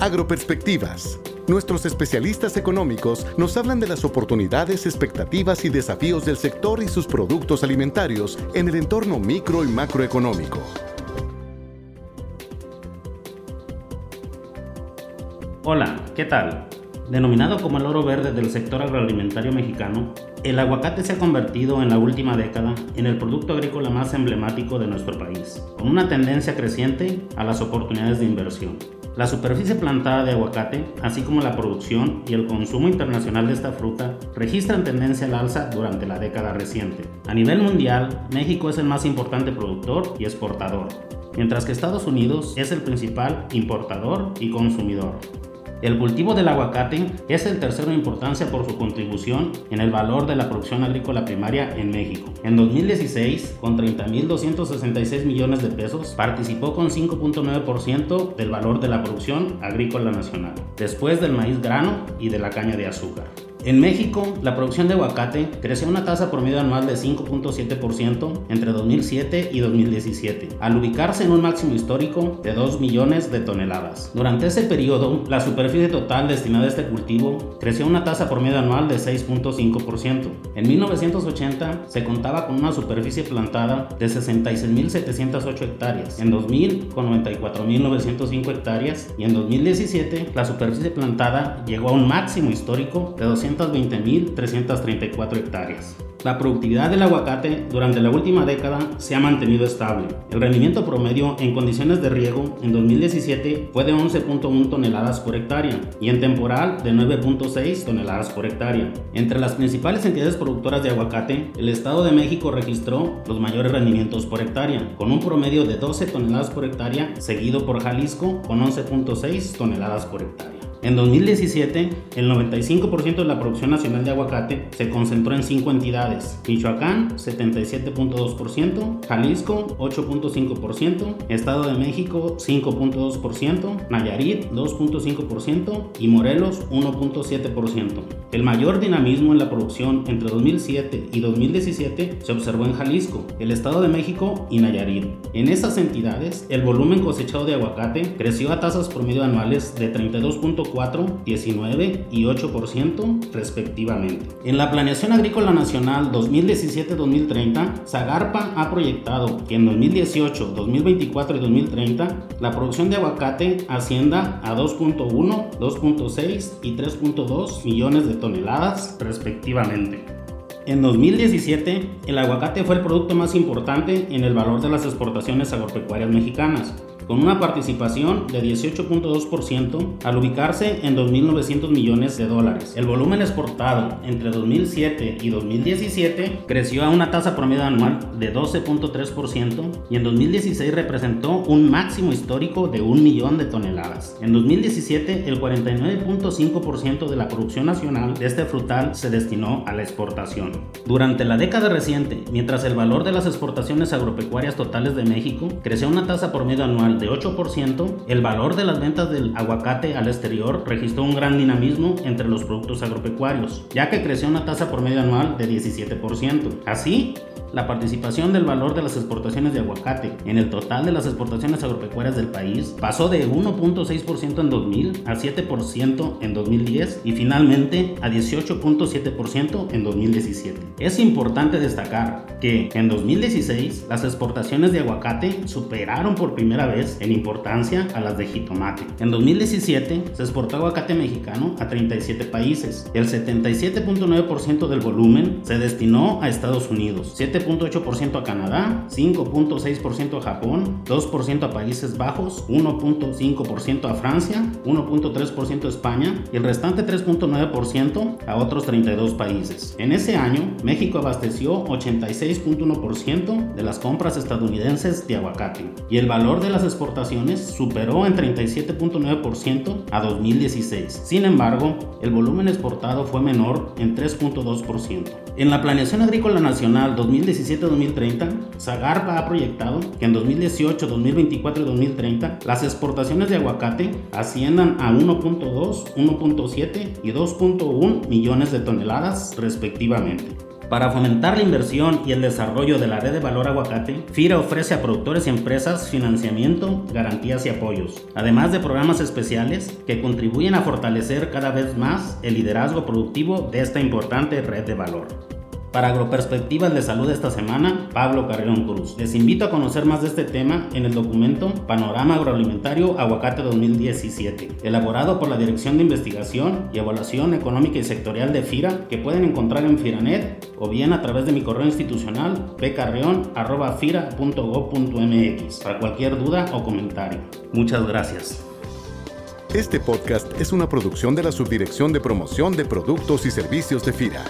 Agroperspectivas. Nuestros especialistas económicos nos hablan de las oportunidades, expectativas y desafíos del sector y sus productos alimentarios en el entorno micro y macroeconómico. Hola, ¿qué tal? Denominado como el oro verde del sector agroalimentario mexicano, el aguacate se ha convertido en la última década en el producto agrícola más emblemático de nuestro país, con una tendencia creciente a las oportunidades de inversión. La superficie plantada de aguacate, así como la producción y el consumo internacional de esta fruta, registran tendencia al alza durante la década reciente. A nivel mundial, México es el más importante productor y exportador, mientras que Estados Unidos es el principal importador y consumidor. El cultivo del aguacate es el tercero en importancia por su contribución en el valor de la producción agrícola primaria en México. En 2016, con 30.266 millones de pesos, participó con 5.9% del valor de la producción agrícola nacional, después del maíz grano y de la caña de azúcar. En México, la producción de aguacate creció a una tasa promedio anual de 5.7% entre 2007 y 2017, al ubicarse en un máximo histórico de 2 millones de toneladas. Durante ese periodo, la superficie total destinada a este cultivo creció a una tasa promedio anual de 6.5%. En 1980 se contaba con una superficie plantada de 66.708 hectáreas, en 2000 con 94.905 hectáreas y en 2017 la superficie plantada llegó a un máximo histórico de 200 220.334 hectáreas. La productividad del aguacate durante la última década se ha mantenido estable. El rendimiento promedio en condiciones de riego en 2017 fue de 11.1 toneladas por hectárea y en temporal de 9.6 toneladas por hectárea. Entre las principales entidades productoras de aguacate, el Estado de México registró los mayores rendimientos por hectárea, con un promedio de 12 toneladas por hectárea, seguido por Jalisco con 11.6 toneladas por hectárea. En 2017, el 95% de la producción nacional de aguacate se concentró en cinco entidades: Michoacán, 77.2%, Jalisco, 8.5%, Estado de México, 5.2%, Nayarit, 2.5% y Morelos, 1.7%. El mayor dinamismo en la producción entre 2007 y 2017 se observó en Jalisco, el Estado de México y Nayarit. En esas entidades, el volumen cosechado de aguacate creció a tasas promedio anuales de 32.4 4, 19 y 8% respectivamente. En la Planeación Agrícola Nacional 2017-2030, Zagarpa ha proyectado que en 2018, 2024 y 2030 la producción de aguacate ascienda a 2.1, 2.6 y 3.2 millones de toneladas respectivamente. En 2017, el aguacate fue el producto más importante en el valor de las exportaciones agropecuarias mexicanas, con una participación de 18.2% al ubicarse en 2.900 millones de dólares. El volumen exportado entre 2007 y 2017 creció a una tasa promedio anual de 12.3% y en 2016 representó un máximo histórico de un millón de toneladas. En 2017, el 49.5% de la producción nacional de este frutal se destinó a la exportación. Durante la década reciente, mientras el valor de las exportaciones agropecuarias totales de México creció a una tasa promedio anual de 8%, el valor de las ventas del aguacate al exterior registró un gran dinamismo entre los productos agropecuarios, ya que creció una tasa promedio anual de 17%. Así, la participación del valor de las exportaciones de aguacate en el total de las exportaciones agropecuarias del país pasó de 1.6% en 2000 a 7% en 2010 y finalmente a 18.7% en 2017. Es importante destacar que en 2016 las exportaciones de aguacate superaron por primera vez en importancia a las de jitomate. En 2017 se exportó aguacate mexicano a 37 países. El 77.9% del volumen se destinó a Estados Unidos, 7.8% a Canadá, 5.6% a Japón, 2% a Países Bajos, 1.5% a Francia, 1.3% a España y el restante 3.9% a otros 32 países. En ese año, México abasteció 86.1% de las compras estadounidenses de aguacate y el valor de las exportaciones superó en 37.9% a 2016. Sin embargo, el volumen exportado fue menor en 3.2%. En la Planeación Agrícola Nacional 2017 2017-2030, Zagarpa ha proyectado que en 2018, 2024 y 2030 las exportaciones de aguacate asciendan a 1.2, 1.7 y 2.1 millones de toneladas respectivamente. Para fomentar la inversión y el desarrollo de la red de valor aguacate, FIRA ofrece a productores y empresas financiamiento, garantías y apoyos, además de programas especiales que contribuyen a fortalecer cada vez más el liderazgo productivo de esta importante red de valor. Para Agroperspectivas de Salud esta semana, Pablo Carrión Cruz. Les invito a conocer más de este tema en el documento Panorama Agroalimentario Aguacate 2017, elaborado por la Dirección de Investigación y Evaluación Económica y Sectorial de FIRA, que pueden encontrar en Firanet o bien a través de mi correo institucional pcarreon.fira.gov.mx para cualquier duda o comentario. Muchas gracias. Este podcast es una producción de la Subdirección de Promoción de Productos y Servicios de FIRA.